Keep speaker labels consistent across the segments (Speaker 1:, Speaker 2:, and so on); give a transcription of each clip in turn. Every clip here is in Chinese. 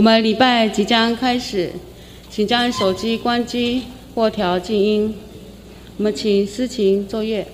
Speaker 1: 我们礼拜即将开始，请将手机关机或调静音。我们请思琴作业。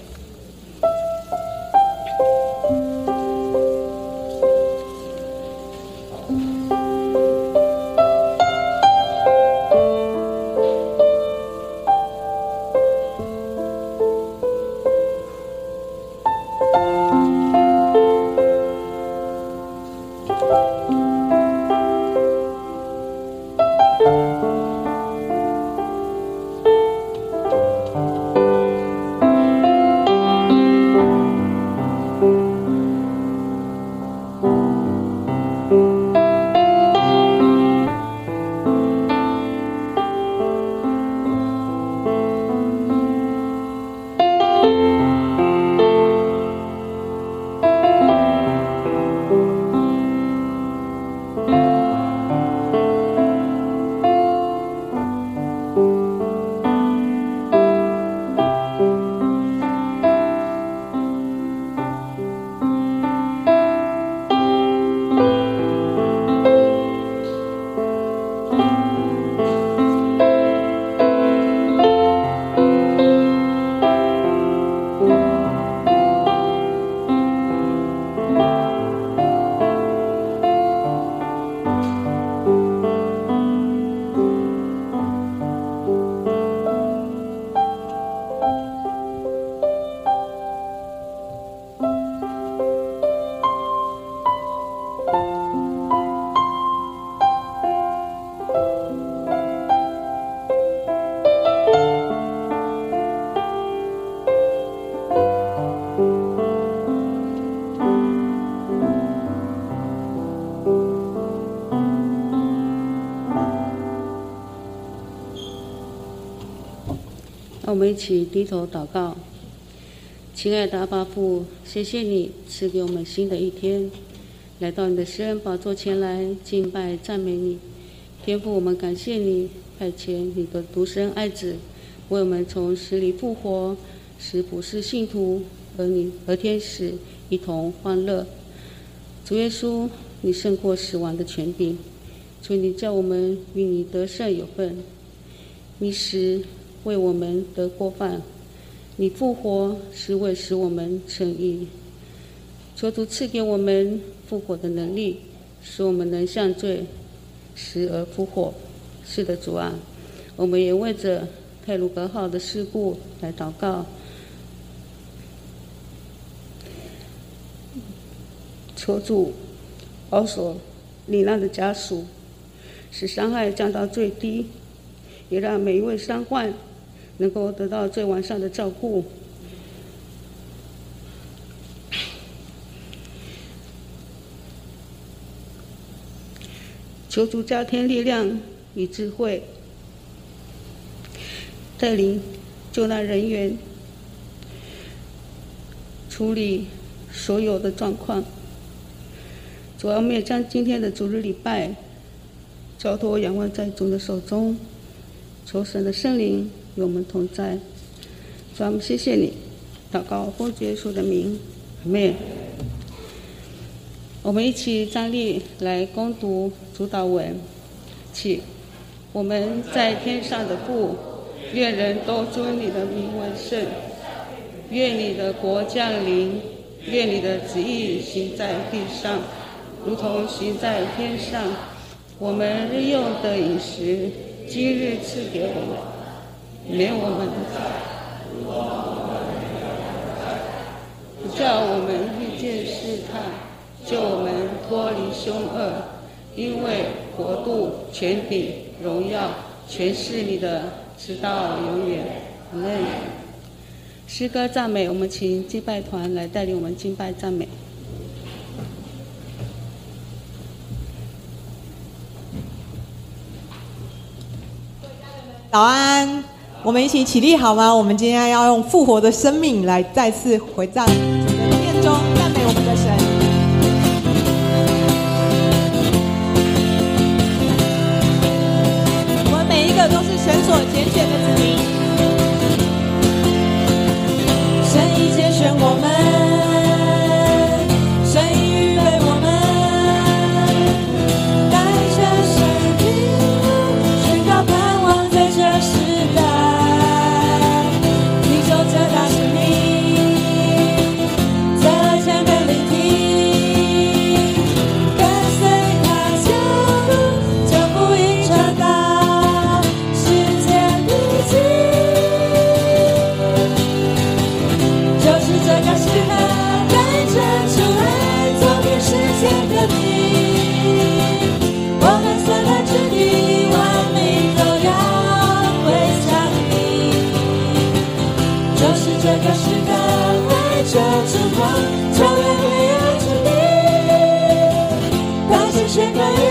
Speaker 1: 我们一起低头祷告，亲爱的阿爸父，谢谢你赐给我们新的一天，来到你的施恩宝座前来敬拜赞美你。天父，我们感谢你派遣你的独生爱子为我们从死里复活，使不是信徒和你和天使一同欢乐。主耶稣，你胜过死亡的权柄，求你叫我们与你得胜有份。你使为我们得过犯，你复活是为使我们成义。求主赐给我们复活的能力，使我们能向罪死而复活。是的，主啊，我们也为着泰鲁格号的事故来祷告。求主保守罹难的家属，使伤害降到最低，也让每一位伤患能够得到最完善的照顾。求主加添力量与智慧，带领救难人员处理所有的状况。主要我们也将今天的主日礼拜交托仰望在主的手中，求神的圣灵与我们同在。主啊，我们谢谢你，祷告奉耶稣的名，阿门。我们一起站立来攻读主导文，起。我们在天上的父，愿人都尊你的名为圣。愿你的国降临，愿你的旨意行在地上，如同行在天上。我们日用的饮食，今日赐给我们，免我们的债，不叫我们遇见试探，救我们脱离凶恶。因为国度、权柄、荣耀，全是你的，直到永远。阿门。诗歌赞美，我们请敬拜团来带领我们敬拜赞美。
Speaker 2: 早安，我们一起起立好吗？我们今天要用复活的生命来再次回到主的殿中，赞美我们的神。我们每一个都是神所拣选的
Speaker 3: 就是这个时刻，带着烛光，照亮黑暗之地。大声宣告耶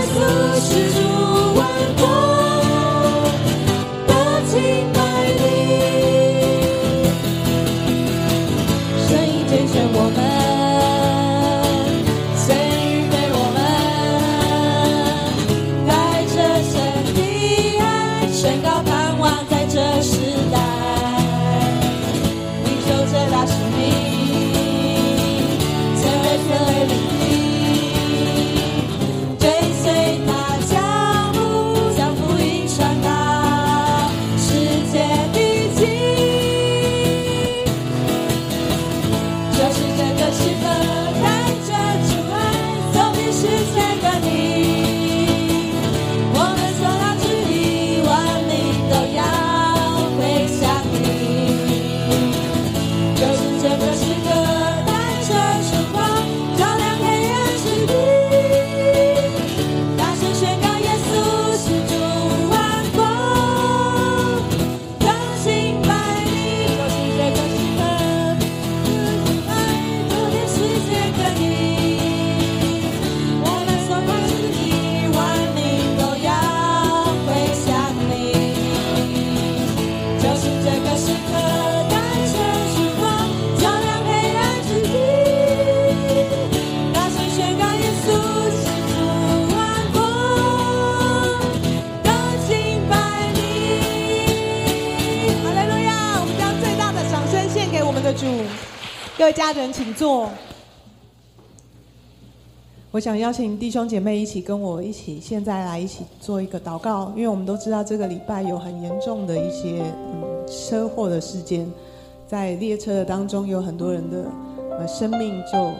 Speaker 2: 位家人，请坐。我想邀请弟兄姐妹一起跟我一起，现在来一起做一个祷告，因为我们都知道这个礼拜有很严重的一些嗯车祸的事件，在列车的当中有很多人的呃生命就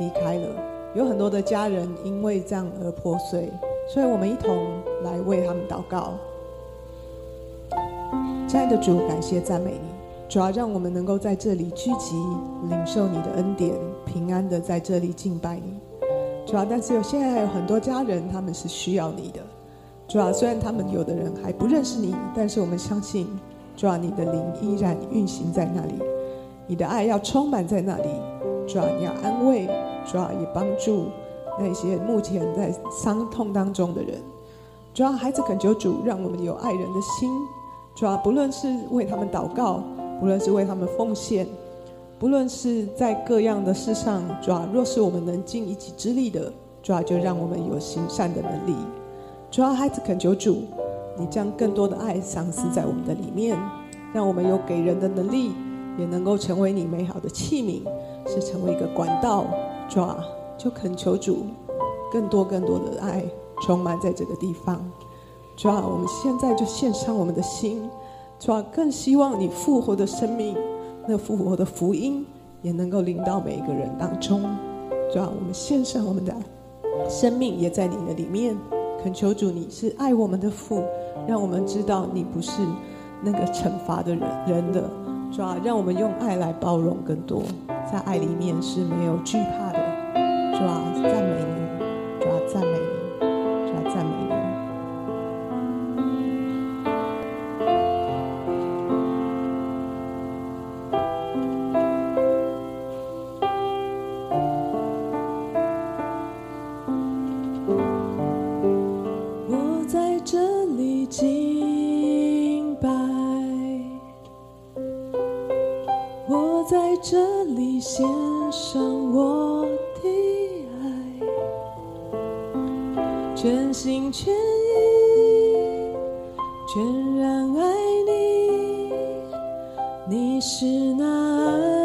Speaker 2: 离开了，有很多的家人因为这样而破碎，所以我们一同来为他们祷告。亲爱的主，感谢赞美你，主要让我们能够在这里聚集，领受你的恩典，平安的在这里敬拜你。主要，但是有现在还有很多家人，他们是需要你的。主要，虽然他们有的人还不认识你，但是我们相信，主要你的灵依然运行在那里，你的爱要充满在那里。主要你要安慰，主要也帮助那些目前在伤痛当中的人。主要孩子恳求主，让我们有爱人的心。主要不论是为他们祷告，不论是为他们奉献，不论是在各样的事上，主要若是我们能尽一己之力的，主要就让我们有行善的能力。主要孩子恳求主，你将更多的爱赏赐在我们的里面，让我们有给人的能力，也能够成为你美好的器皿，是成为一个管道。主啊，就恳求主，更多更多的爱充满在这个地方。主啊，我们现在就献上我们的心，主啊，更希望你复活的生命，那复活的福音也能够临到每一个人当中。主啊，我们献上我们的生命，也在你的里面。恳求主，你是爱我们的父，让我们知道你不是那个惩罚的人人的。主啊，让我们用爱来包容更多，在爱里面是没有惧怕的。主啊，赞美你，在这里献上我的爱，全心全意，全然爱你，你是那爱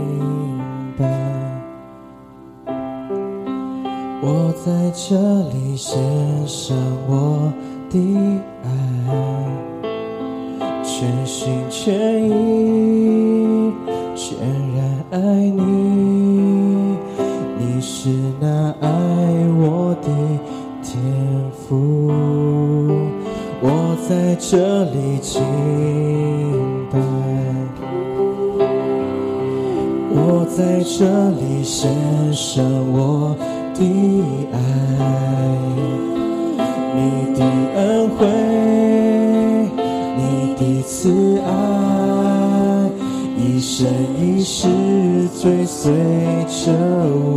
Speaker 2: 明白我在这里献上我的爱。
Speaker 4: 全心全意全然爱你你是那爱我的天赋。我在这里在这里献上我的爱，你的恩惠，你的慈爱，一生一世追随着我。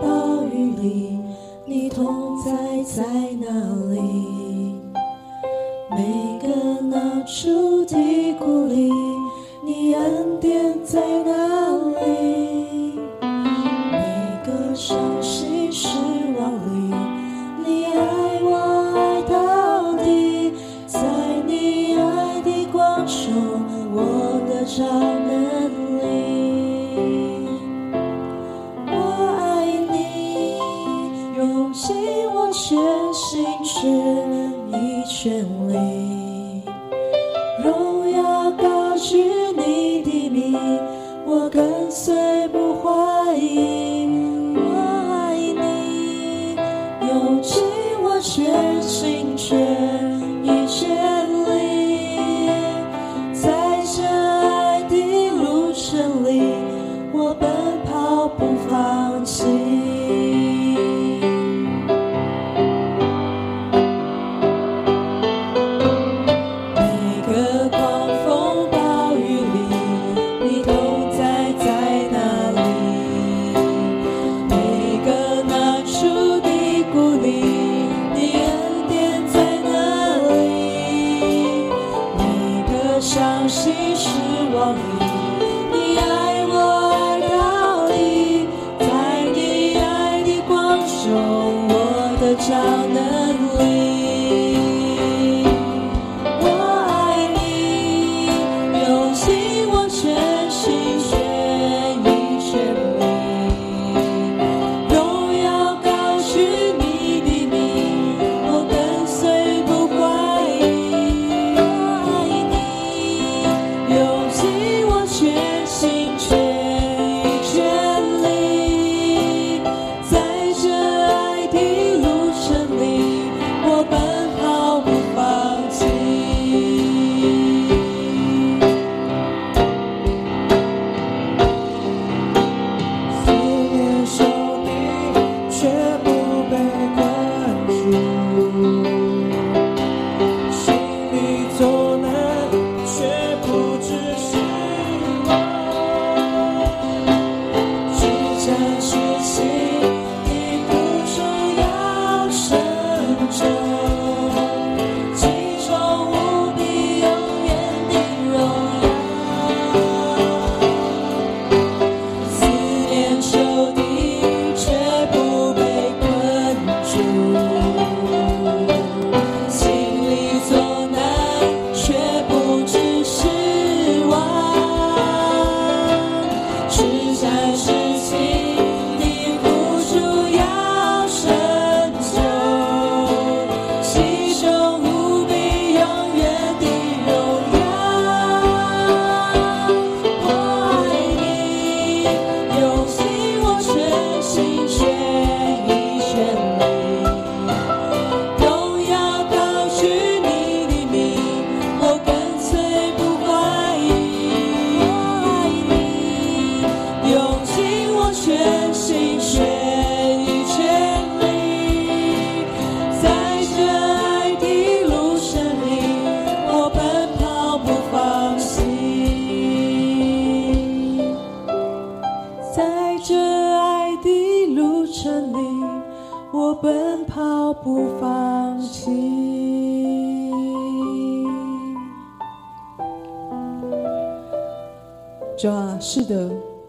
Speaker 3: 暴雨里，你同在在哪里？每个闹钟嘀咕里，你恩典在哪里？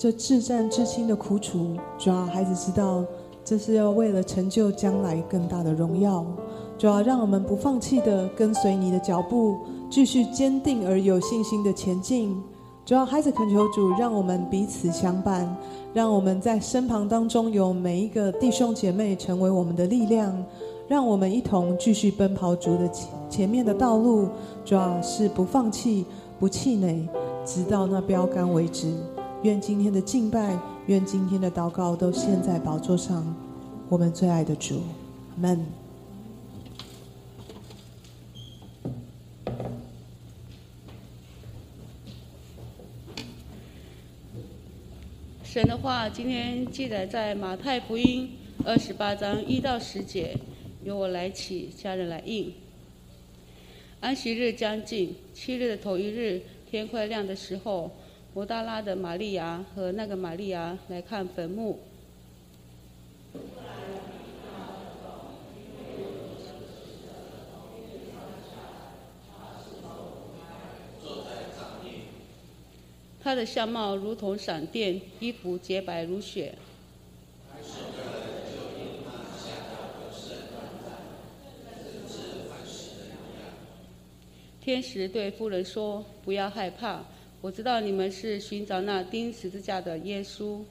Speaker 3: 这
Speaker 2: 至战至亲的苦楚，主要，孩子知道这是要为了成就将来更大的荣耀。主要，让我们不放弃的跟随你的脚步，继续坚定而有信心的前进。主要，孩子恳求主，让我们彼此相伴，让我们在身旁当中有每一个弟兄姐妹成为我们的力量，让我们一同继续奔跑主的前面的道路。主要，是不放弃、不气馁，直到那标杆为止。愿今天的敬拜，愿今天的祷告都献在宝座上，我们最爱的主，门。
Speaker 1: 神的话今天记载在马太福音二十八章一到十节，由我来起，家人来应。安息日将近，七日的头一日，天快亮的时候，摩大拉的玛利亚和那个玛利亚来看坟墓。他的相貌如同闪电，衣服洁白如雪。天使对夫人说：“不要害怕，我知道你们是寻找那钉十字架的耶稣。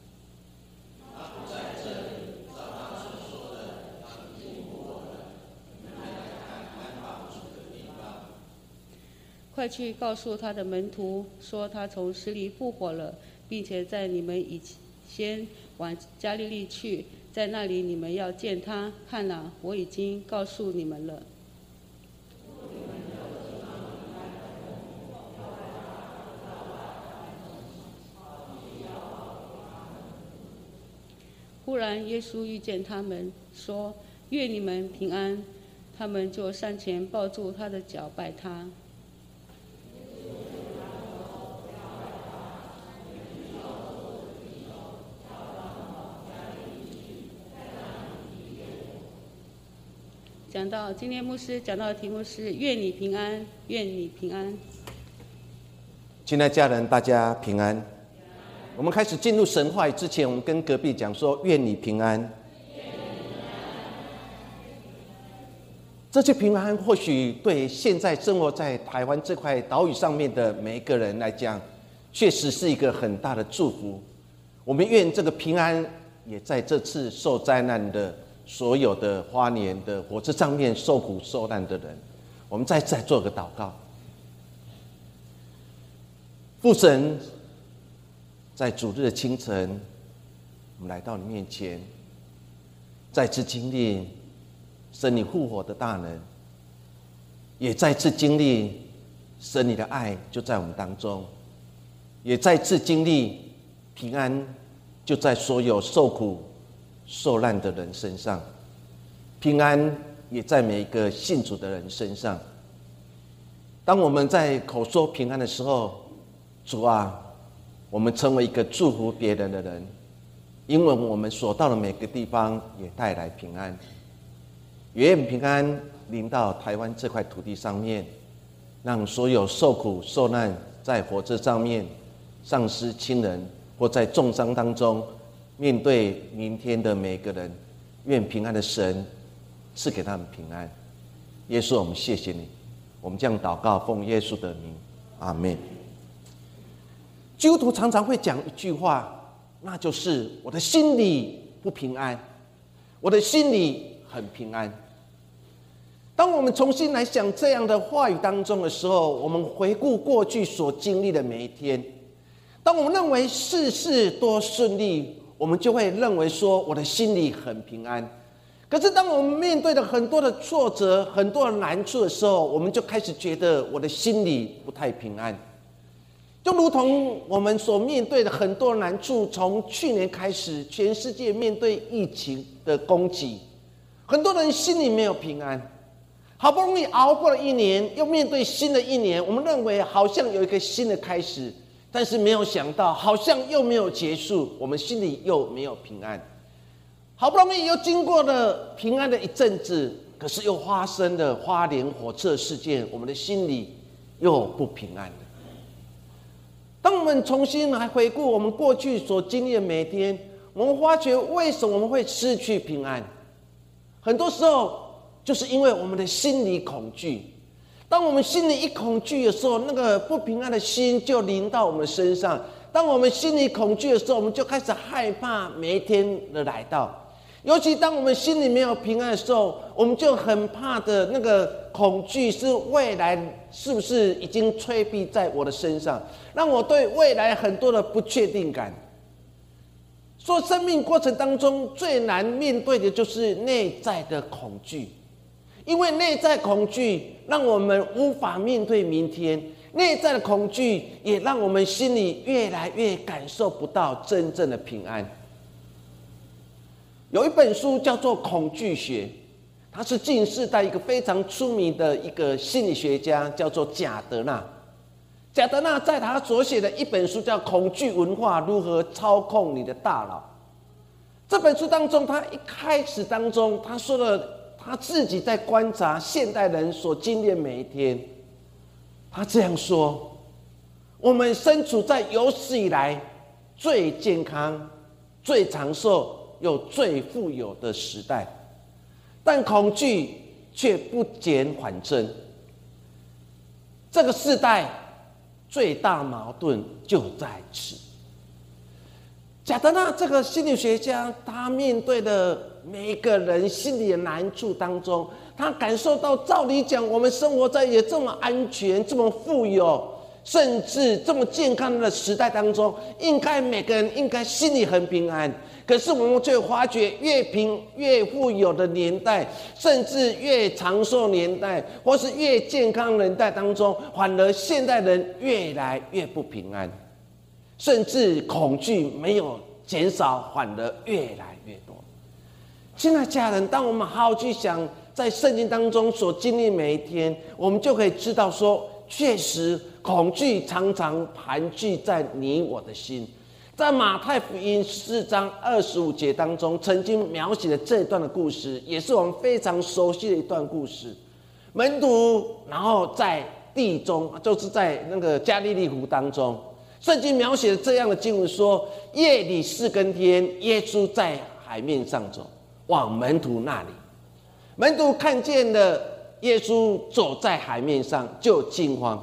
Speaker 1: 快去告诉他的门徒，说他从死里复活了，并且在你们以先往加利利去，在那里你们要见他。看哪，我已经告诉你们了。忽然，耶稣遇见他们，说：“愿你们平安。”他们就上前抱住他的脚，拜他。讲到今天牧师讲到的题目是“愿你平安，愿你平安”。
Speaker 5: 亲爱家人，大家平安。我们开始进入神话之前，我们跟隔壁讲说：“愿你平安。”这些平安，或许对现在生活在台湾这块岛屿上面的每一个人来讲，确实是一个很大的祝福。我们愿这个平安，也在这次受灾难的所有的花莲的火车上面受苦受难的人，我们再再做个祷告。父神，在主日的清晨，我们来到你面前，再次经历。神你复活的大能，也再次经历神你的爱就在我们当中，也再次经历平安就在所有受苦受难的人身上，平安也在每一个信主的人身上。当我们在口说平安的时候，主啊，我们成为一个祝福别人的人，因为我们所到的每个地方也带来平安。愿平安临到台湾这块土地上面，让所有受苦受难在火车上面丧失亲人或在重伤当中面对明天的每个人，愿平安的神赐给他们平安。耶稣，我们谢谢你，我们将祷告奉耶稣的名，阿门。基督徒常常会讲一句话，那就是我的心里不平安，我的心里很平安。当我们重新来想这样的话语当中的时候，我们回顾过去所经历的每一天。当我们认为事事多顺利，我们就会认为说我的心里很平安。可是当我们面对了很多的挫折、很多的难处的时候，我们就开始觉得我的心里不太平安。就如同我们所面对的很多难处，从去年开始，全世界面对疫情的攻击，很多人心里没有平安。好不容易熬过了一年，又面对新的一年，我们认为好像有一个新的开始，但是没有想到，好像又没有结束，我们心里又没有平安。好不容易又经过了平安的一阵子，可是又发生了花莲火车事件，我们的心里又不平安。当我们重新来回顾我们过去所经历的每天，我们发觉为什么我们会失去平安？很多时候。就是因为我们的心理恐惧，当我们心里一恐惧的时候，那个不平安的心就临到我们身上。当我们心里恐惧的时候，我们就开始害怕每一天的来到。尤其当我们心里没有平安的时候，我们就很怕的那个恐惧是未来是不是已经催逼在我的身上，让我对未来很多的不确定感。说生命过程当中最难面对的就是内在的恐惧。因为内在恐惧，让我们无法面对明天；内在的恐惧，也让我们心里越来越感受不到真正的平安。有一本书叫做《恐惧学》，它是近世代一个非常出名的一个心理学家，叫做贾德纳。贾德纳在他所写的一本书叫《恐惧文化：如何操控你的大脑》这本书当中，他一开始当中他说了。他自己在观察现代人所经历的每一天，他这样说：“我们身处在有史以来最健康、最长寿又最富有的时代，但恐惧却不减反增。这个时代最大矛盾就在此。”贾德纳这个心理学家，他面对的。每个人心里的难处当中，他感受到，照理讲，我们生活在也这么安全、这么富有，甚至这么健康的时代当中，应该每个人应该心里很平安。可是我们却发觉，越贫越富有的年代，甚至越长寿年代，或是越健康年代当中，反而现代人越来越不平安，甚至恐惧没有减少，反而越来越多。亲爱家人，当我们好好去想，在圣经当中所经历每一天，我们就可以知道说，确实恐惧常常盘踞在你我的心。在马太福音四章二十五节当中，曾经描写了这一段的故事，也是我们非常熟悉的一段故事。门徒然后在地中，就是在那个加利利湖当中，圣经描写了这样的经文说：夜里四更天，耶稣在海面上走，往门徒那里。门徒看见了耶稣走在海面上，就惊慌，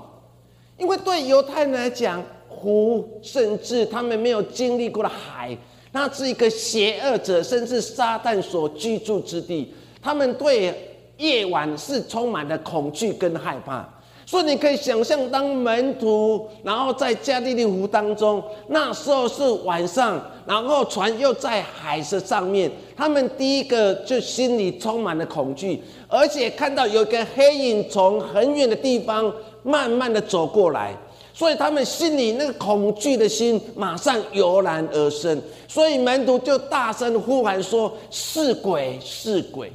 Speaker 5: 因为对犹太人来讲。湖，甚至他们没有经历过的海，那是一个邪恶者，甚至撒旦所居住之地。他们对夜晚是充满了恐惧跟害怕。所以你可以想象，当门徒然后在加利利湖当中，那时候是晚上，然后船又在海的上面，他们第一个就心里充满了恐惧，而且看到有一个黑影从很远的地方慢慢的走过来。所以他们心里那个恐惧的心马上油然而生，所以门徒就大声呼喊说：“是鬼，是鬼！”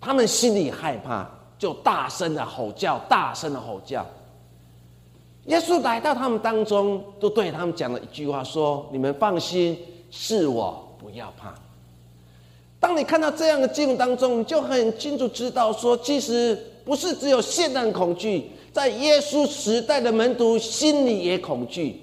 Speaker 5: 他们心里害怕，就大声的吼叫，大声的吼叫。耶稣来到他们当中，都对他们讲了一句话：“说你们放心，是我，不要怕。”当你看到这样的经文当中，你就很清楚知道说，其实不是只有现代恐惧。在耶稣时代的门徒心里也恐惧，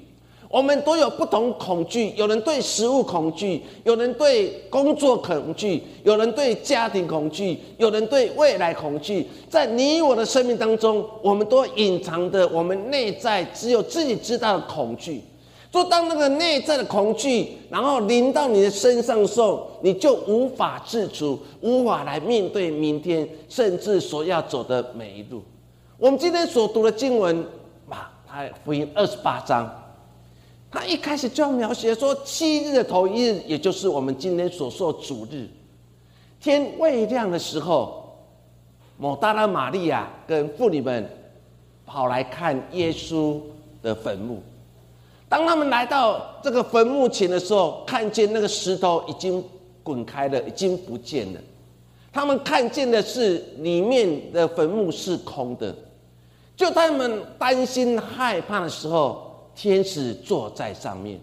Speaker 5: 我们都有不同恐惧。有人对食物恐惧，有人对工作恐惧，有人对家庭恐惧，有人对未来恐惧。在你我的生命当中，我们都隐藏着，我们内在只有自己知道的恐惧。说当那个内在的恐惧，然后临到你的身上的时候，你就无法自主，无法来面对明天，甚至所要走的每一路。我们今天所读的经文，马太福音二十八章，他一开始就要描写说，七日的头一日，也就是我们今天所说主日，天未亮的时候，某大拉玛利亚跟妇女们跑来看耶稣的坟墓。当他们来到这个坟墓前的时候，看见那个石头已经滚开了，已经不见了。他们看见的是里面的坟墓是空的。就他们担心害怕的时候，天使坐在上面，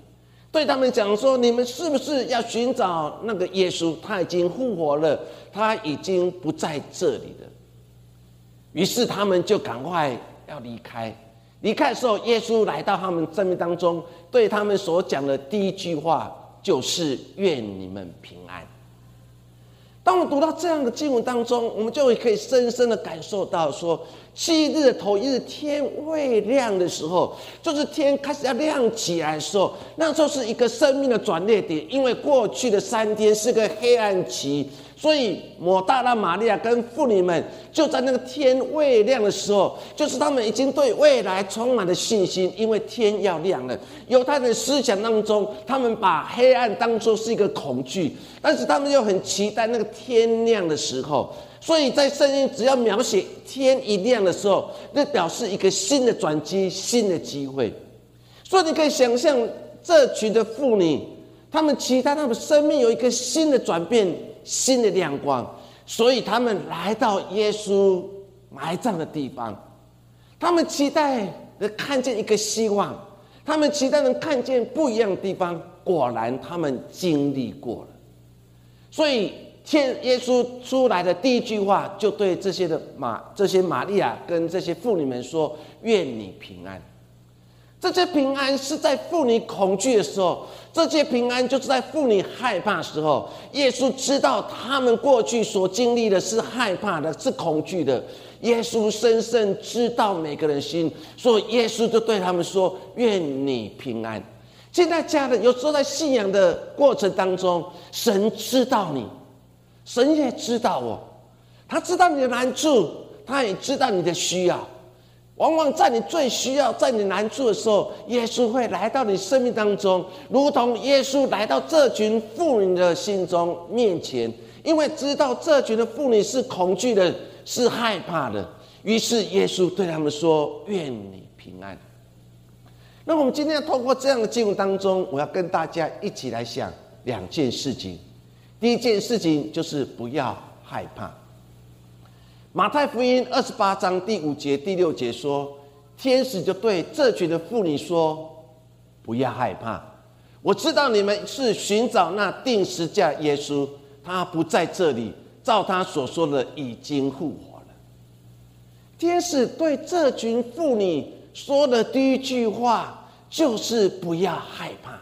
Speaker 5: 对他们讲说：“你们是不是要寻找那个耶稣？他已经复活了，他已经不在这里了。”于是他们就赶快要离开。离开的时候，耶稣来到他们生命当中，对他们所讲的第一句话就是：“愿你们平安。”当我读到这样的经文当中，我们就可以深深的感受到说。七日的头一日天未亮的时候，就是天开始要亮起来的时候，那时候是一个生命的转捩点。因为过去的三天是个黑暗期，所以抹大拉玛利亚跟妇女们就在那个天未亮的时候，就是他们已经对未来充满了信心，因为天要亮了。犹太的思想当中，他们把黑暗当作是一个恐惧，但是他们又很期待那个天亮的时候。所以在圣经只要描写天一亮的时候，那表示一个新的转机、新的机会。所以你可以想象这群的妇女，她们期待她们生命有一个新的转变、新的亮光。所以他们来到耶稣埋葬的地方，他们期待能看见一个希望，他们期待能看见不一样的地方。果然，他们经历过了。所以。天耶稣出来的第一句话，就对这些的马、这些玛利亚跟这些妇女们说：“愿你平安。”这些平安是在妇女恐惧的时候，这些平安就是在妇女害怕时候。耶稣知道他们过去所经历的是害怕的，是恐惧的。耶稣深深知道每个人心，所以耶稣就对他们说：“愿你平安。”现在家人有时候在信仰的过程当中，神知道你。神也知道哦，他知道你的难处，他也知道你的需要。往往在你最需要、在你难处的时候，耶稣会来到你生命当中，如同耶稣来到这群妇女的心中面前，因为知道这群的妇女是恐惧的，是害怕的。于是耶稣对他们说：“愿你平安。”那我们今天要透过这样的经文当中，我要跟大家一起来想两件事情。第一件事情就是不要害怕。马太福音二十八章第五节、第六节说，天使就对这群的妇女说：“不要害怕，我知道你们是寻找那定时架耶稣，他不在这里，照他所说的已经复活了。”天使对这群妇女说的第一句话就是：“不要害怕。”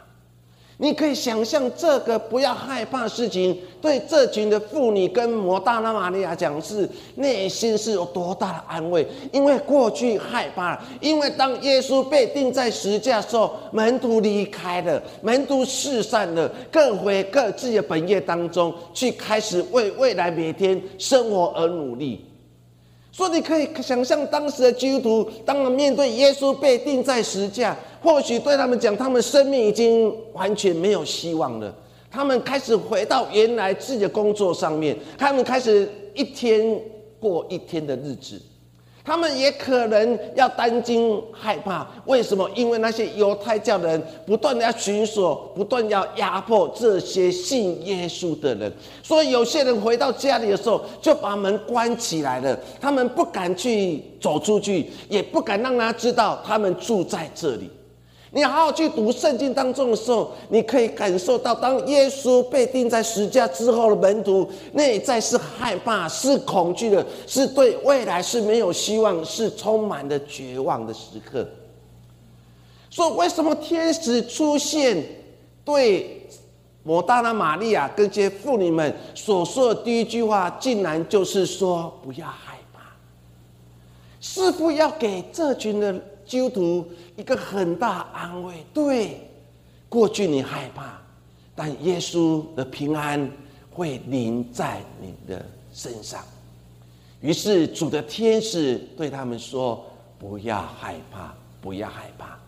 Speaker 5: 你可以想象这个不要害怕事情，对这群的妇女跟摩大拉玛利亚讲是内心是有多大的安慰？因为过去害怕，因为当耶稣被钉在十字架的时候，门徒离开了，门徒四散了，各回各自的本业当中去，开始为未来每天生活而努力。所以你可以想象当时的基督徒，当面对耶稣被钉在十架。或许对他们讲，他们生命已经完全没有希望了。他们开始回到原来自己的工作上面，他们开始一天过一天的日子。他们也可能要担惊害怕，为什么？因为那些犹太教的人不断的要寻索，不断要压迫这些信耶稣的人，所以有些人回到家里的时候就把门关起来了，他们不敢去走出去，也不敢让他知道他们住在这里。你好好去读圣经当中的时候，你可以感受到，当耶稣被钉在十字架之后的门徒内在是害怕、是恐惧的，是对未来是没有希望、是充满了绝望的时刻。所以，为什么天使出现，对摩大拉玛利亚跟这些妇女们所说的第一句话，竟然就是说：“不要害怕。”似乎要给这群的。基督徒一个很大安慰，对，过去你害怕，但耶稣的平安会临在你的身上。于是主的天使对他们说：“不要害怕，不要害怕，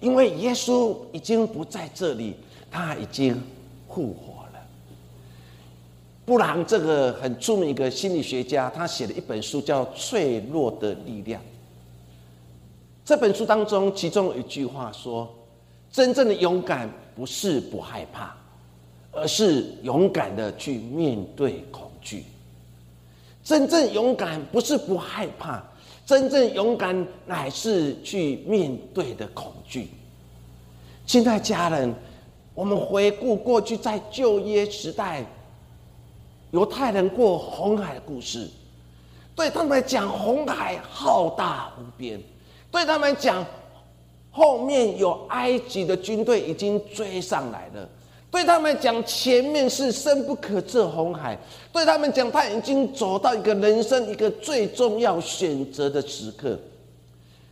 Speaker 5: 因为耶稣已经不在这里，他已经复活了。”布朗这个很著名一个心理学家，他写了一本书叫《脆弱的力量》。这本书当中，其中有一句话说：“真正的勇敢不是不害怕，而是勇敢的去面对恐惧。真正勇敢不是不害怕，真正勇敢乃是去面对的恐惧。”亲爱家人，我们回顾过去在旧约时代，犹太人过红海的故事，对他们来讲，红海浩大无边。对他们讲，后面有埃及的军队已经追上来了。对他们讲，前面是深不可测红海。对他们讲，他已经走到一个人生一个最重要选择的时刻。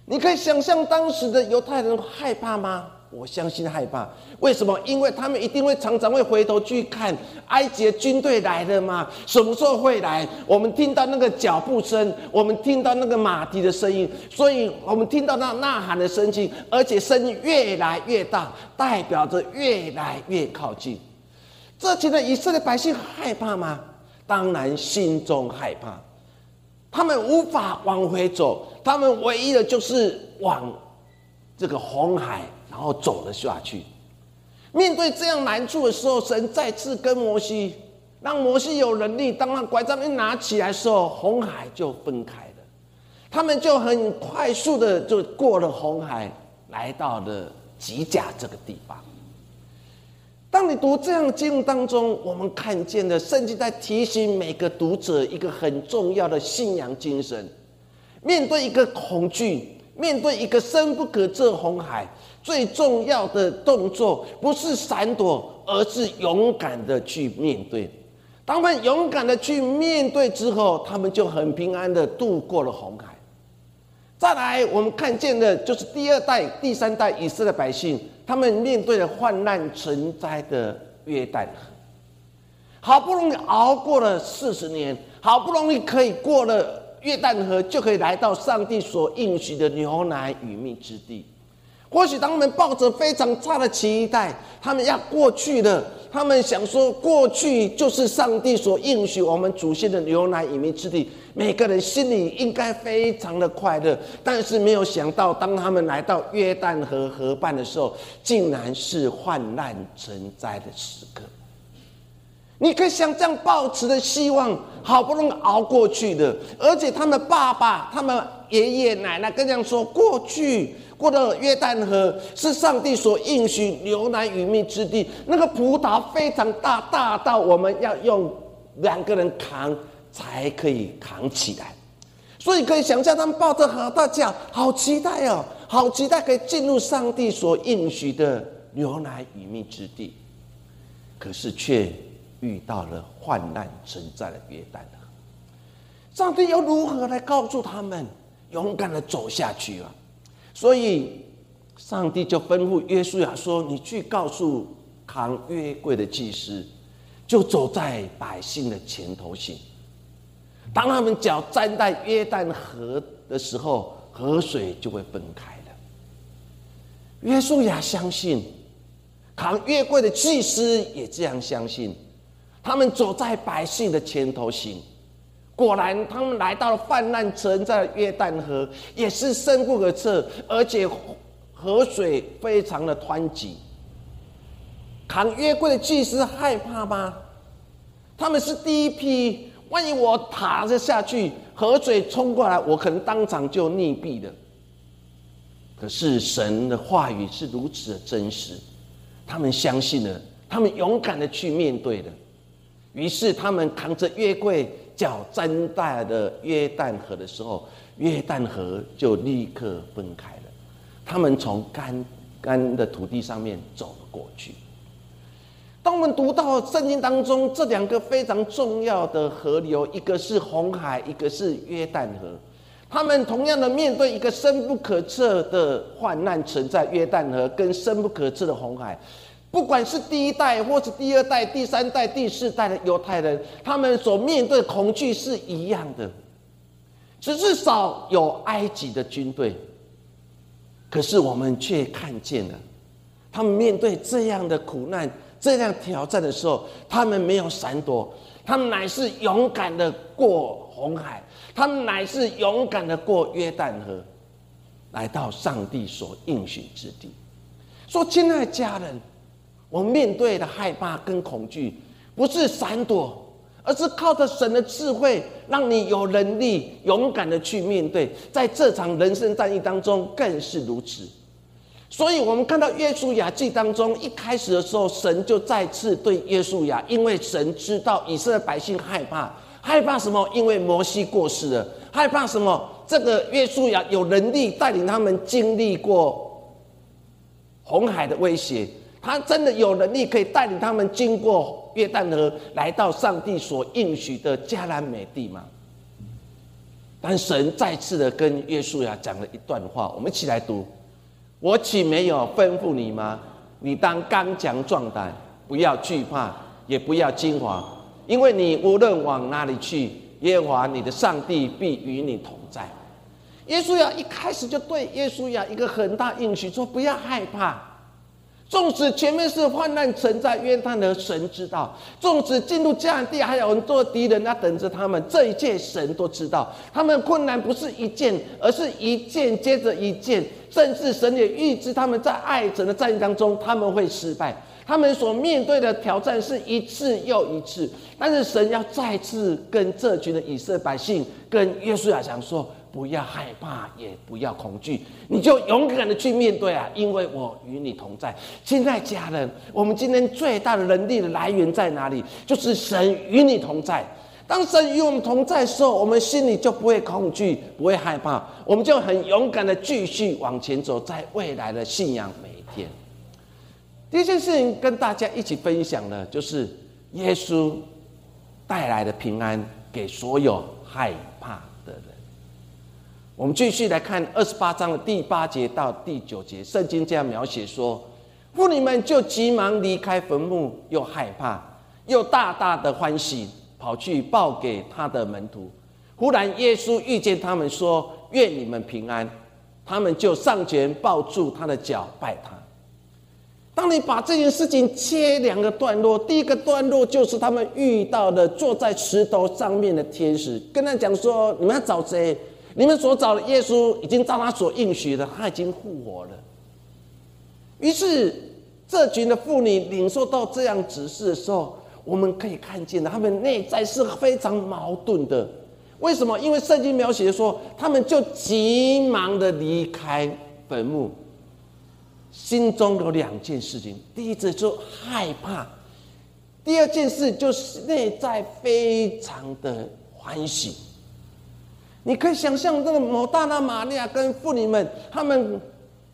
Speaker 5: 你可以想象当时的犹太人害怕吗？我相信害怕，为什么？因为他们一定会常常会回头去看埃及的军队来了吗？什么时候会来？我们听到那个脚步声，我们听到那个马蹄的声音，所以我们听到那呐喊的声音，而且声音越来越大，代表着越来越靠近。这群的以色列百姓害怕吗？当然心中害怕，他们无法往回走，他们唯一的就是往这个红海。然后走了下去。面对这样难处的时候，神再次跟摩西，让摩西有能力。当他拐杖一拿起来的时候，红海就分开了，他们就很快速的就过了红海，来到了吉甲这个地方。当你读这样的经文当中，我们看见了圣经在提醒每个读者一个很重要的信仰精神：面对一个恐惧，面对一个深不可测红海。最重要的动作不是闪躲，而是勇敢的去面对。当他们勇敢的去面对之后，他们就很平安的度过了红海。再来，我们看见的就是第二代、第三代以色列百姓，他们面对了患难成灾的约旦河，好不容易熬过了四十年，好不容易可以过了约旦河，就可以来到上帝所应许的牛奶与蜜之地。或许当他们抱着非常差的期待，他们要过去的，他们想说过去就是上帝所应许我们祖先的牛奶与蜜之地，每个人心里应该非常的快乐。但是没有想到，当他们来到约旦河河畔的时候，竟然是患难成灾的时刻。你可以想这样抱持的希望，好不容易熬过去的，而且他们爸爸、他们爷爷奶奶跟这样说，过去过的约旦河是上帝所应许牛奶与蜜之地，那个葡萄非常大，大到我们要用两个人扛才可以扛起来。所以可以想象，他们抱着好大脚，好期待哦，好期待可以进入上帝所应许的牛奶与蜜之地，可是却。遇到了患难存在的约旦河，上帝又如何来告诉他们勇敢的走下去啊？所以，上帝就吩咐约书亚说：“你去告诉扛约柜的祭司，就走在百姓的前头行。当他们脚站在约旦河的时候，河水就会分开了。”约书亚相信，扛约柜的祭司也这样相信。他们走在百姓的前头行，果然，他们来到了泛滥城，在约旦河，也是深不可测，而且河水非常的湍急。扛约柜的祭司害怕吗？他们是第一批，万一我踏着下去，河水冲过来，我可能当场就溺毙了。可是神的话语是如此的真实，他们相信了，他们勇敢的去面对了。于是他们扛着约柜，脚站在了约旦河的时候，约旦河就立刻分开了。他们从干干的土地上面走了过去。当我们读到圣经当中这两个非常重要的河流，一个是红海，一个是约旦河，他们同样的面对一个深不可测的患难存在，约旦河跟深不可测的红海。不管是第一代，或是第二代、第三代、第四代的犹太人，他们所面对恐惧是一样的，只是少有埃及的军队。可是我们却看见了，他们面对这样的苦难、这样挑战的时候，他们没有闪躲，他们乃是勇敢的过红海，他们乃是勇敢的过约旦河，来到上帝所应许之地。说，亲爱的家人。我们面对的害怕跟恐惧，不是闪躲，而是靠着神的智慧，让你有能力勇敢的去面对。在这场人生战役当中，更是如此。所以，我们看到约书亚记当中一开始的时候，神就再次对约书亚，因为神知道以色列百姓害怕，害怕什么？因为摩西过世了，害怕什么？这个约书亚有能力带领他们经历过红海的威胁。他真的有能力可以带领他们经过约旦河，来到上帝所应许的迦南美地吗？但神再次的跟约书亚讲了一段话，我们一起来读：我岂没有吩咐你吗？你当刚强壮胆，不要惧怕，也不要惊惶，因为你无论往哪里去，耶和华你的上帝必与你同在。耶稣亚一开始就对耶稣亚一个很大应许，说不要害怕。纵使前面是患难存在，约旦的神知道；纵使进入迦南地还有很多敌人在等着他们，这一切神都知道。他们困难不是一件，而是一件接着一件，甚至神也预知他们在爱神的战役当中他们会失败。他们所面对的挑战是一次又一次，但是神要再次跟这群的以色列百姓、跟约书亚讲说。不要害怕，也不要恐惧，你就勇敢的去面对啊！因为我与你同在。亲爱家人，我们今天最大的能力的来源在哪里？就是神与你同在。当神与我们同在的时候，我们心里就不会恐惧，不会害怕，我们就很勇敢的继续往前走，在未来的信仰每一天。第一件事情跟大家一起分享的，就是耶稣带来的平安给所有害。我们继续来看二十八章的第八节到第九节，圣经这样描写说：妇女们就急忙离开坟墓，又害怕，又大大的欢喜，跑去报给他的门徒。忽然耶稣遇见他们，说：“愿你们平安。”他们就上前抱住他的脚，拜他。当你把这件事情切两个段落，第一个段落就是他们遇到的坐在石头上面的天使，跟他讲说：“你们要找谁？你们所找的耶稣已经照他所应许的，他已经复活了。”于是这群的妇女领受到这样指示的时候，我们可以看见，他们内在是非常矛盾的。为什么？因为圣经描写说，他们就急忙的离开坟墓，心中有两件事情：第一次就害怕；第二件事就是内在非常的欢喜。你可以想象，这个摩大拉玛利亚跟妇女们，他们。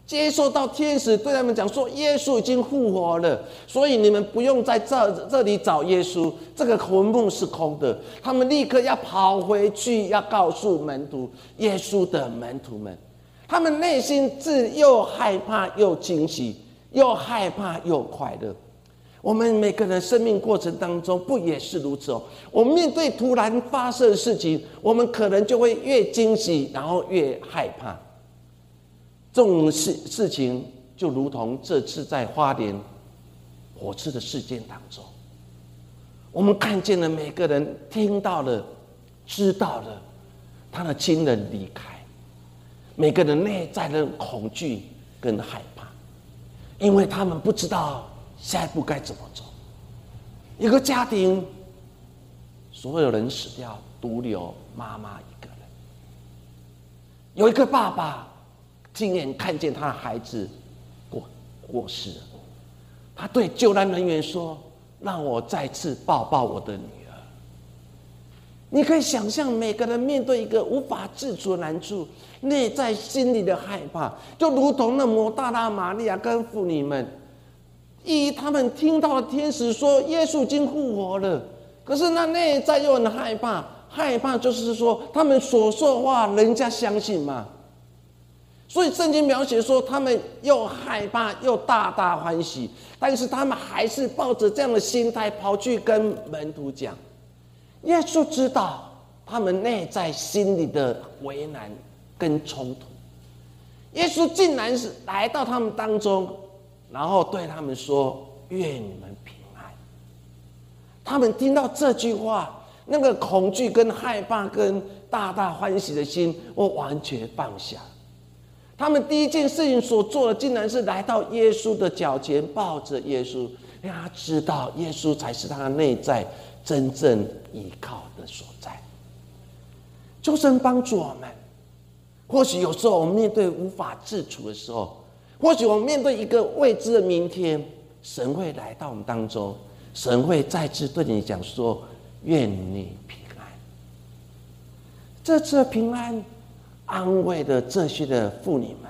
Speaker 5: 接受到天使对他们讲说，耶稣已经复活了，所以你们不用在这这里找耶稣，这个坟墓是空的。他们立刻要跑回去，要告诉门徒耶稣的门徒们，他们内心是又害怕又惊喜，又害怕又快乐。我们每个人生命过程当中不也是如此哦？我们面对突然发生的事情，我们可能就会越惊喜，然后越害怕。这种事事情就如同这次在花莲火车的事件当中，我们看见了每个人听到了、知道了他的亲人离开，每个人内在的恐惧跟害怕，因为他们不知道下一步该怎么走。一个家庭，所有人死掉，独留妈妈一个人，有一个爸爸。亲眼看见他的孩子过过世了，他对救难人员说：“让我再次抱抱我的女儿。”你可以想象，每个人面对一个无法自处的难处，内在心里的害怕，就如同那摩大拉玛利亚跟妇女们，一他们听到了天使说耶稣已经复活了，可是那内在又很害怕，害怕就是说他们所说话，人家相信吗？所以圣经描写说，他们又害怕又大大欢喜，但是他们还是抱着这样的心态跑去跟门徒讲。耶稣知道他们内在心里的为难跟冲突，耶稣竟然是来到他们当中，然后对他们说：“愿你们平安。”他们听到这句话，那个恐惧跟害怕跟大大欢喜的心，我完全放下。他们第一件事情所做的，竟然是来到耶稣的脚前，抱着耶稣，让他知道耶稣才是他内在真正依靠的所在。求神帮助我们。或许有时候我们面对无法自处的时候，或许我们面对一个未知的明天，神会来到我们当中，神会再次对你讲说：“愿你平安。”这次的平安。安慰的这些的妇女们，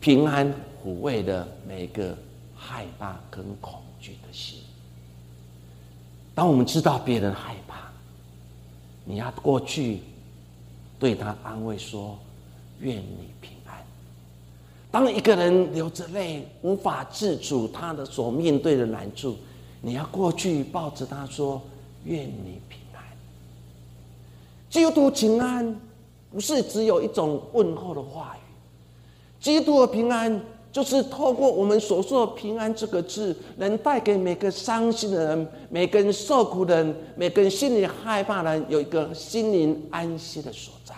Speaker 5: 平安抚慰的每个害怕跟恐惧的心。当我们知道别人害怕，你要过去对他安慰说：“愿你平。”当一个人流着泪无法自主他的所面对的难处，你要过去抱着他说：“愿你平安。”基督平安。不是只有一种问候的话语，基督的平安就是透过我们所说的“平安”这个字，能带给每个伤心的人、每个人受苦的人、每个人心里害怕的人，有一个心灵安息的所在。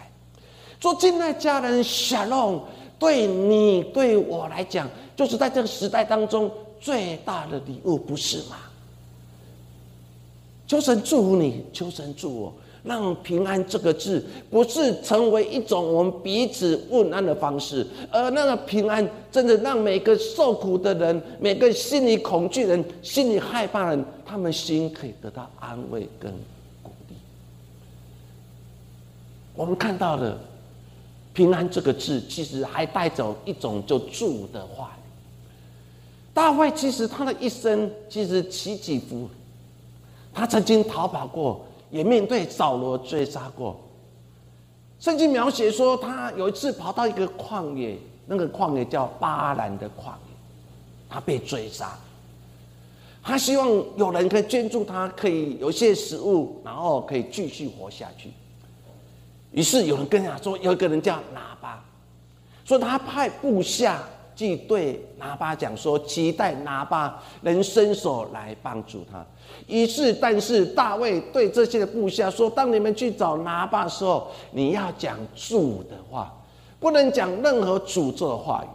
Speaker 5: 做敬爱家人，小龙对你对我来讲，就是在这个时代当中最大的礼物，不是吗？求神祝福你，求神祝我。让平安这个字不是成为一种我们彼此问安的方式，而那个平安真的让每个受苦的人、每个心里恐惧人、心里害怕人，他们心可以得到安慰跟鼓励。我们看到的平安这个字，其实还带走一种就祝的话。大卫其实他的一生其实起起伏，他曾经逃跑过。也面对扫罗追杀过。圣经描写说，他有一次跑到一个旷野，那个旷野叫巴兰的旷野，他被追杀。他希望有人可以捐助他，可以有些食物，然后可以继续活下去。于是有人跟他说，有一个人叫拿巴，说他派部下去对拿巴讲说，期待拿巴能伸手来帮助他。于是，但是大卫对这些的部下说：“当你们去找拿巴的时候，你要讲主的话，不能讲任何诅咒的话语。”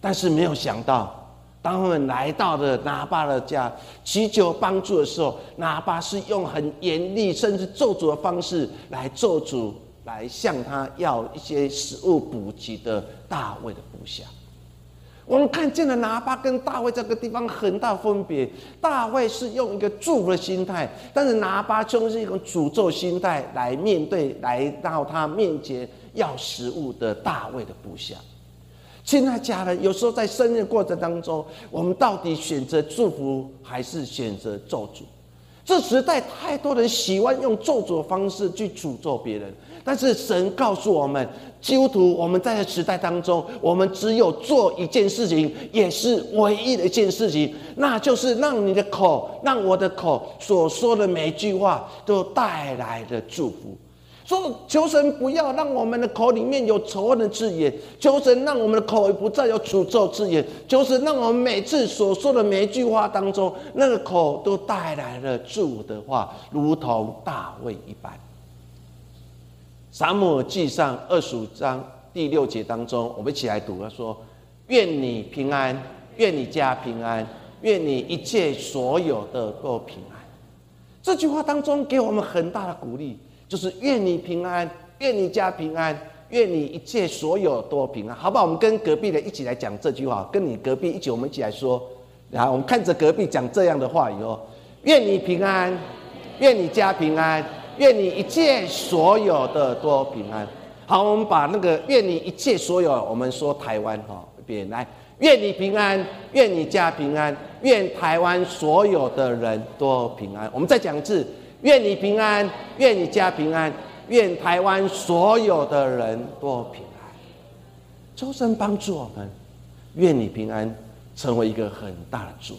Speaker 5: 但是没有想到，当他们来到了拿巴的家祈求帮助的时候，拿巴是用很严厉甚至咒诅的方式来咒诅，来向他要一些食物补给的大卫的部下。我们看见了拿巴跟大卫这个地方很大分别。大卫是用一个祝福的心态，但是拿巴就是一种诅咒心态来面对来到他面前要食物的大卫的部下。亲爱家人，有时候在生日过程当中，我们到底选择祝福还是选择咒诅？这时代太多人喜欢用咒诅的方式去诅咒别人，但是神告诉我们，基督徒我们在这时代当中，我们只有做一件事情，也是唯一的一件事情，那就是让你的口，让我的口所说的每一句话都带来了祝福。说求神不要让我们的口里面有仇恨的字眼，求神让我们的口不再有诅咒字眼，求神让我们每次所说的每一句话当中，那个口都带来了祝的话，如同大卫一般。撒母耳记上二十五章第六节当中，我们一起来读，他说：“愿你平安，愿你家平安，愿你一切所有的都平安。”这句话当中给我们很大的鼓励。就是愿你平安，愿你家平安，愿你一切所有都平安，好不好？我们跟隔壁的一起来讲这句话，跟你隔壁一起，我们一起来说。然后我们看着隔壁讲这样的话以后，愿你平安，愿你家平安，愿你一切所有的都平安。好，我们把那个愿你一切所有，我们说台湾哈，别来，愿你平安，愿你家平安，愿台湾所有的人都平安。我们再讲一次。愿你平安，愿你家平安，愿台湾所有的人都平安。周神帮助我们，愿你平安，成为一个很大的主。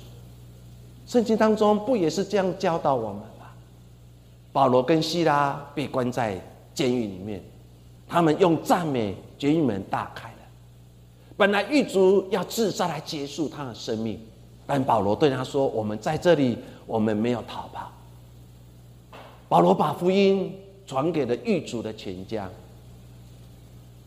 Speaker 5: 圣经当中不也是这样教导我们吗？保罗跟希拉被关在监狱里面，他们用赞美监狱门大开了。本来狱卒要自杀来结束他的生命，但保罗对他说：“我们在这里，我们没有逃跑。”保罗把福音传给了狱卒的全家。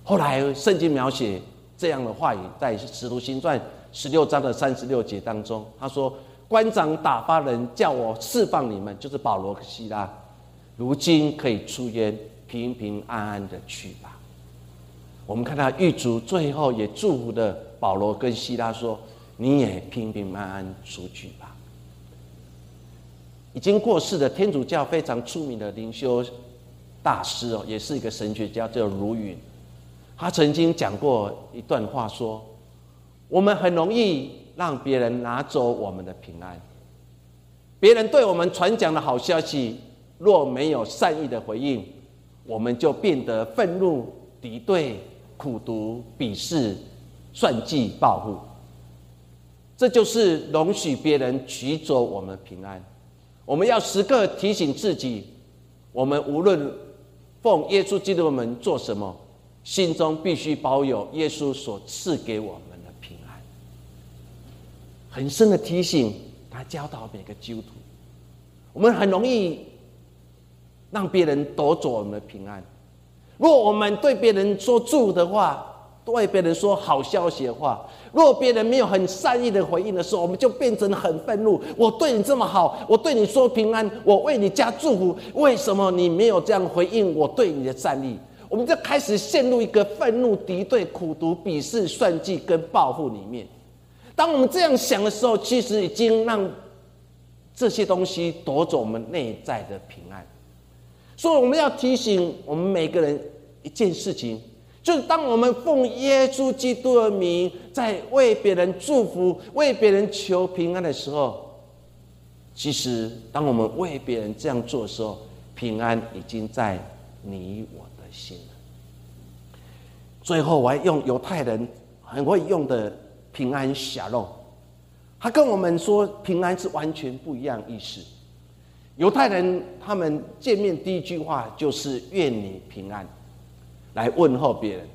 Speaker 5: 后来圣经描写这样的话语，在使徒行传十六章的三十六节当中，他说：“官长打发人叫我释放你们，就是保罗和希拉，如今可以出监，平平安安的去吧。”我们看到狱卒最后也祝福的保罗跟希拉说：“你也平平安安出去。”已经过世的天主教非常出名的灵修大师哦，也是一个神学家，叫如云。他曾经讲过一段话，说：“我们很容易让别人拿走我们的平安。别人对我们传讲的好消息，若没有善意的回应，我们就变得愤怒、敌对、苦读、鄙视、算计、报复。这就是容许别人取走我们平安。”我们要时刻提醒自己，我们无论奉耶稣基督的门做什么，心中必须保有耶稣所赐给我们的平安。很深的提醒，他教导每个基督徒。我们很容易让别人夺走我们的平安。如果我们对别人说祝的话，对别人说好消息的话，如果别人没有很善意的回应的时候，我们就变成很愤怒。我对你这么好，我对你说平安，我为你加祝福，为什么你没有这样回应我对你的善意？我们就开始陷入一个愤怒、敌对、苦毒、鄙视、算计跟报复里面。当我们这样想的时候，其实已经让这些东西夺走我们内在的平安。所以我们要提醒我们每个人一件事情。就当我们奉耶稣基督的名，在为别人祝福、为别人求平安的时候，其实当我们为别人这样做的时候，平安已经在你我的心了。最后，我还用犹太人很会用的平安小肉，他跟我们说，平安是完全不一样意思。犹太人他们见面第一句话就是“愿你平安”，来问候别人。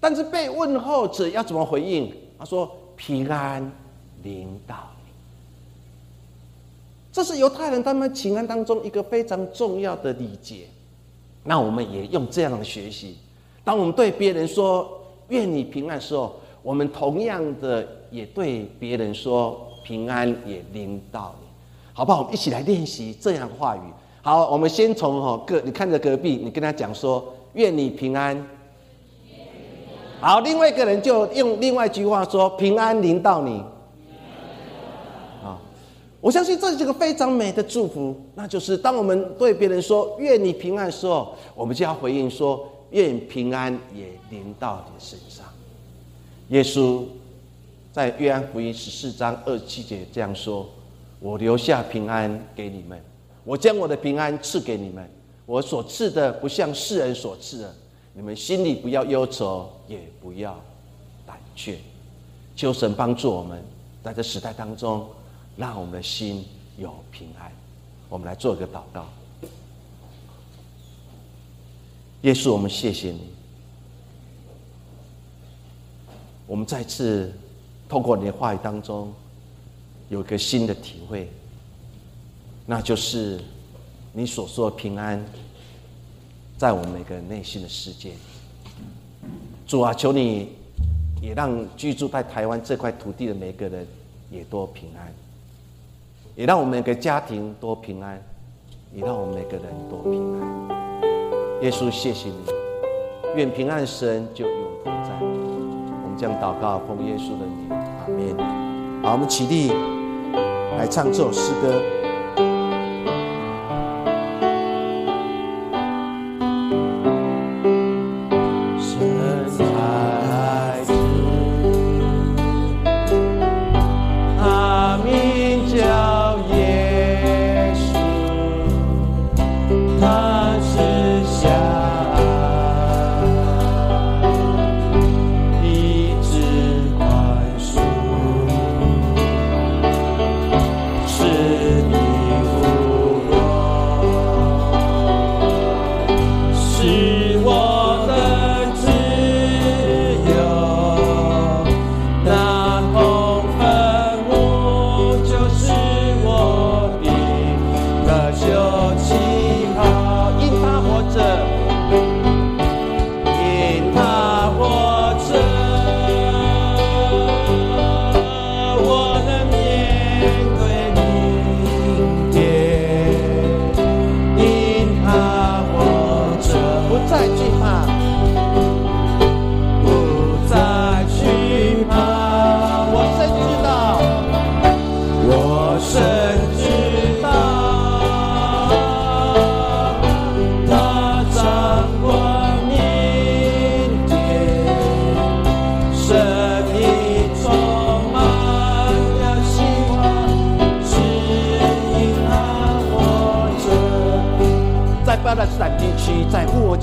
Speaker 5: 但是被问候者要怎么回应？他说：“平安临到你。”这是犹太人他们情安当中一个非常重要的礼节。那我们也用这样的学习，当我们对别人说“愿你平安”的时候，我们同样的也对别人说“平安也临到你”，好不好？我们一起来练习这样话语。好，我们先从哈隔，你看着隔壁，你跟他讲说“愿你平安”。好，另外一个人就用另外一句话说“平安临到你”。啊，我相信这是一个非常美的祝福，那就是当我们对别人说“愿你平安”的时候，我们就要回应说“愿平安也临到你身上”。耶稣在约翰福音十四章二七节这样说：“我留下平安给你们，我将我的平安赐给你们。我所赐的不像世人所赐的，你们心里不要忧愁，也不要胆怯。求神帮助我们，在这时代当中，让我们的心有平安。我们来做一个祷告。耶稣，我们谢谢你。我们再次透过你的话语当中，有一个新的体会，那就是你所说的平安，在我们每个人内心的世界。主啊，求你也让居住在台湾这块土地的每个人也多平安，也让我们每个家庭多平安，也让我们每个人多平安。耶稣，谢谢你，愿平安神就永同在。我们将祷告奉耶稣的名，阿门。好，我们起立来唱这首诗歌。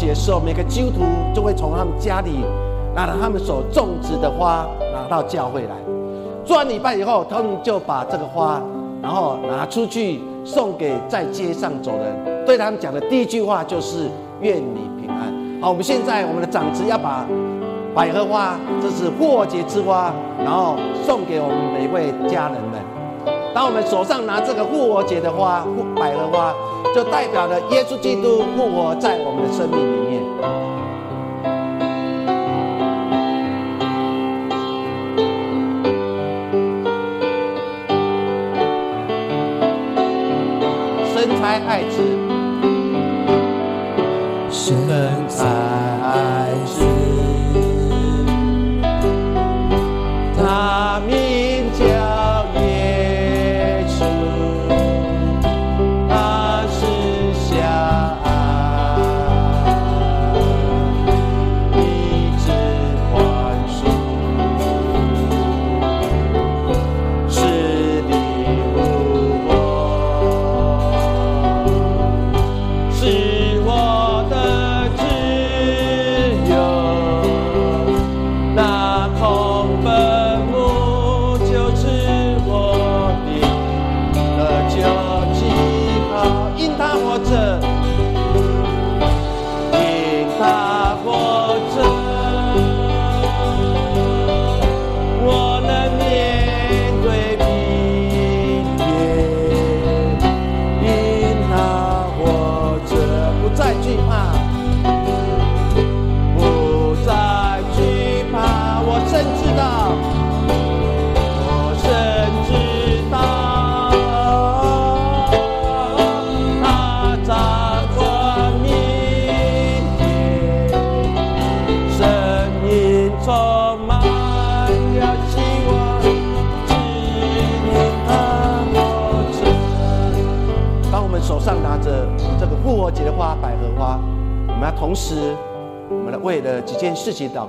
Speaker 5: 节的时候，每个基督徒就会从他们家里拿着他们所种植的花，拿到教会来。做完礼拜以后，他们就把这个花，然后拿出去送给在街上走的人。对他们讲的第一句话就是“愿你平安”。好，我们现在我们的长子要把百合花，这是复活节之花，然后送给我们每位家人们。当我们手上拿这个复活节的花，百合花，就代表了耶稣基督复活在我们的生命里面。身材爱子，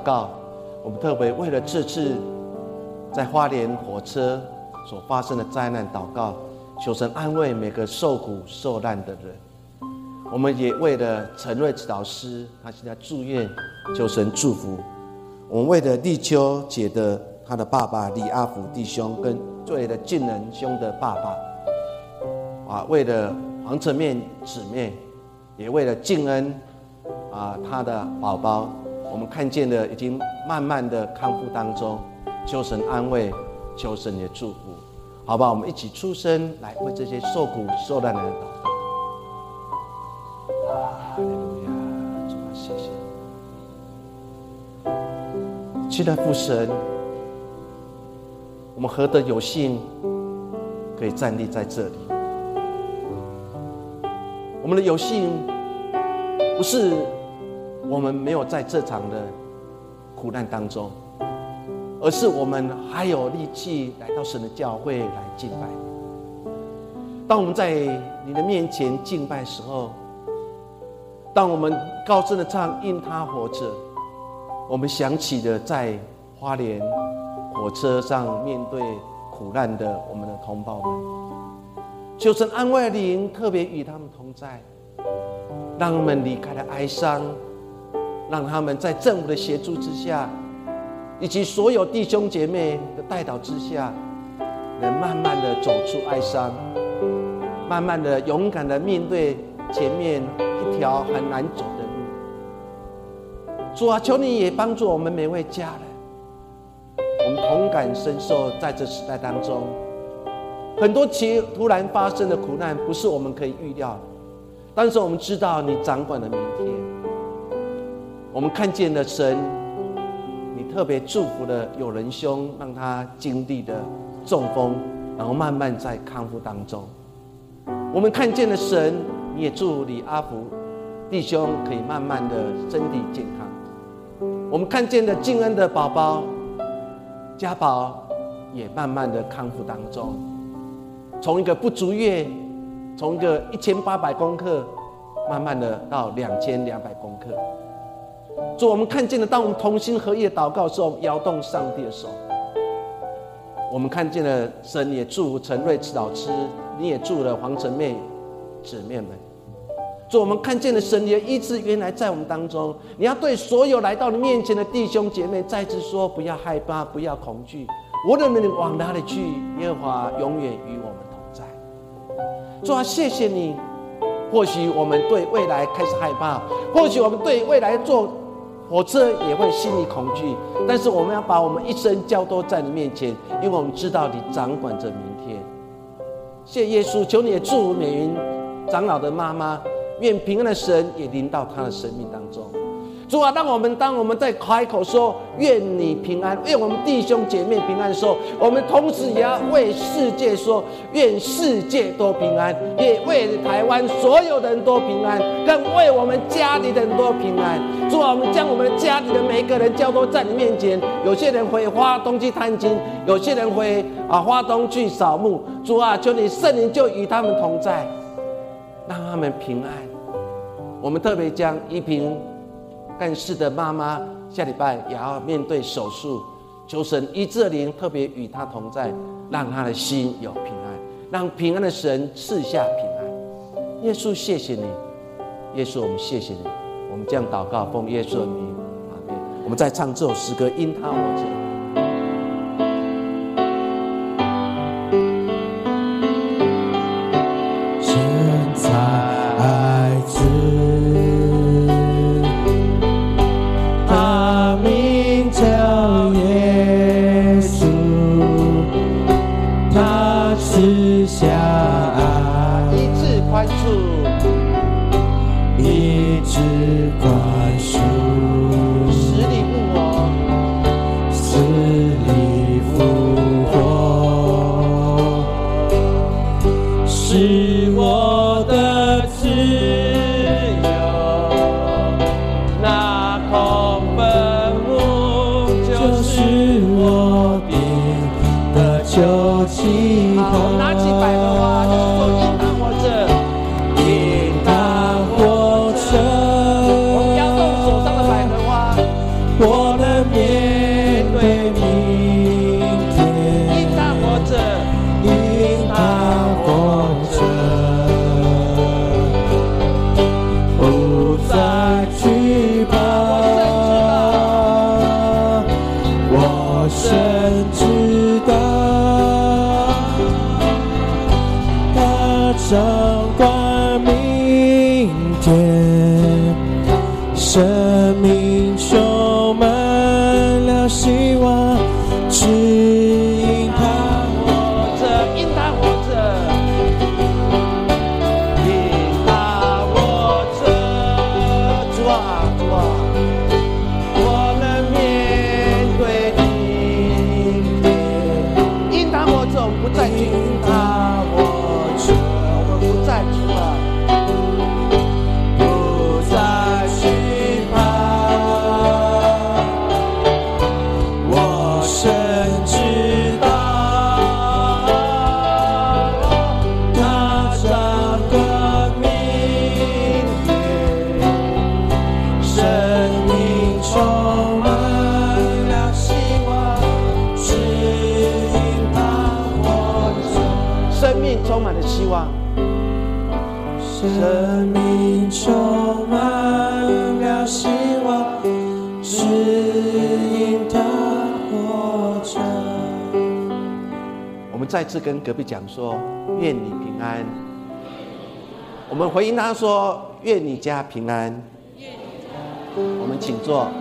Speaker 5: 告。我们特别为了这次在花莲火车所发生的灾难祷告，求神安慰每个受苦受难的人。我们也为了陈瑞指导师，他现在住院，求神祝福。我们为了立秋姐的他的爸爸李阿福弟兄，跟为了俊仁兄的爸爸，啊，为了黄成面姊妹，也为了敬恩啊他的宝宝，我们看见了已经慢慢的康复当中，求神安慰，求神也祝福，好吧？我们一起出声来为这些受苦受难的人祷告。哈利路亚，主啊，谢谢你。亲爱的父神，我们何等有幸可以站立在这里。我们的有幸不是我们没有在这场的苦难当中，而是我们还有力气来到神的教会来敬拜。当我们在你的面前敬拜时候，当我们高声的唱“因他活着”，我们想起了在花莲火车上面对苦难的我们的同胞们，求神安慰灵，特别与他们同在，让他们离开了哀伤，让他们在政府的协助之下，以及所有弟兄姐妹的带导之下，能慢慢的走出哀伤，慢慢的勇敢的面对前面一条很难走的路。主啊，求你也帮助我们每位家人，我们同感深受，在这时代当中，很多其突然发生的苦难，不是我们可以预料的，但是我们知道你掌管了明天。我们看见了神，你特别祝福了有仁兄，让他经历的中风，然后慢慢在康复当中。我们看见了神，你也祝李阿福弟兄可以慢慢的身体健康。我们看见了敬恩的宝宝家宝也慢慢的康复当中，从一个不足月，从一个一千八百公克，慢慢的到两千两百公克。主，我们看见了，当我们同心合意的祷告的时候，摇动上帝的手。我们看见了神也祝福陈瑞慈老师，你也祝了黄晨妹姊妹们。主，我们看见了神你的医治，原来在我们当中。你要对所有来到你面前的弟兄姐妹再次说：不要害怕，不要恐惧。无论你往哪里去，耶和华永远与我们同在。主啊，谢谢你。或许我们对未来开始害怕，或许我们对未来做火车也会心里恐惧，但是我们要把我们一生交托在你面前，因为我们知道你掌管着明天。谢耶稣，求你也祝福美云长老的妈妈，愿平安的神也临到她的生命当中。主啊，当我们当我们在开口说愿你平安，愿我们弟兄姐妹平安的时候，我们同时也要为世界说愿世界都平安，也为台湾所有的人都平安，更为我们家里的人都平安。主啊，我们将我们家里的每一个人交托在你面前。有些人会花东去探亲，有些人会啊花东去扫墓。主啊，求你圣灵就与他们同在，让他们平安。我们特别将一瓶。干事的妈妈下礼拜也要面对手术，求神医治灵特别与他同在，让他的心有平安，让平安的神赐下平安。耶稣，谢谢你，耶稣，我们谢谢你，我们这样祷告，奉耶稣的名，阿。我们在唱这首诗歌，因他活 ti. 跟隔壁讲说愿你平安。我们回应他说愿你家平安。我们请坐。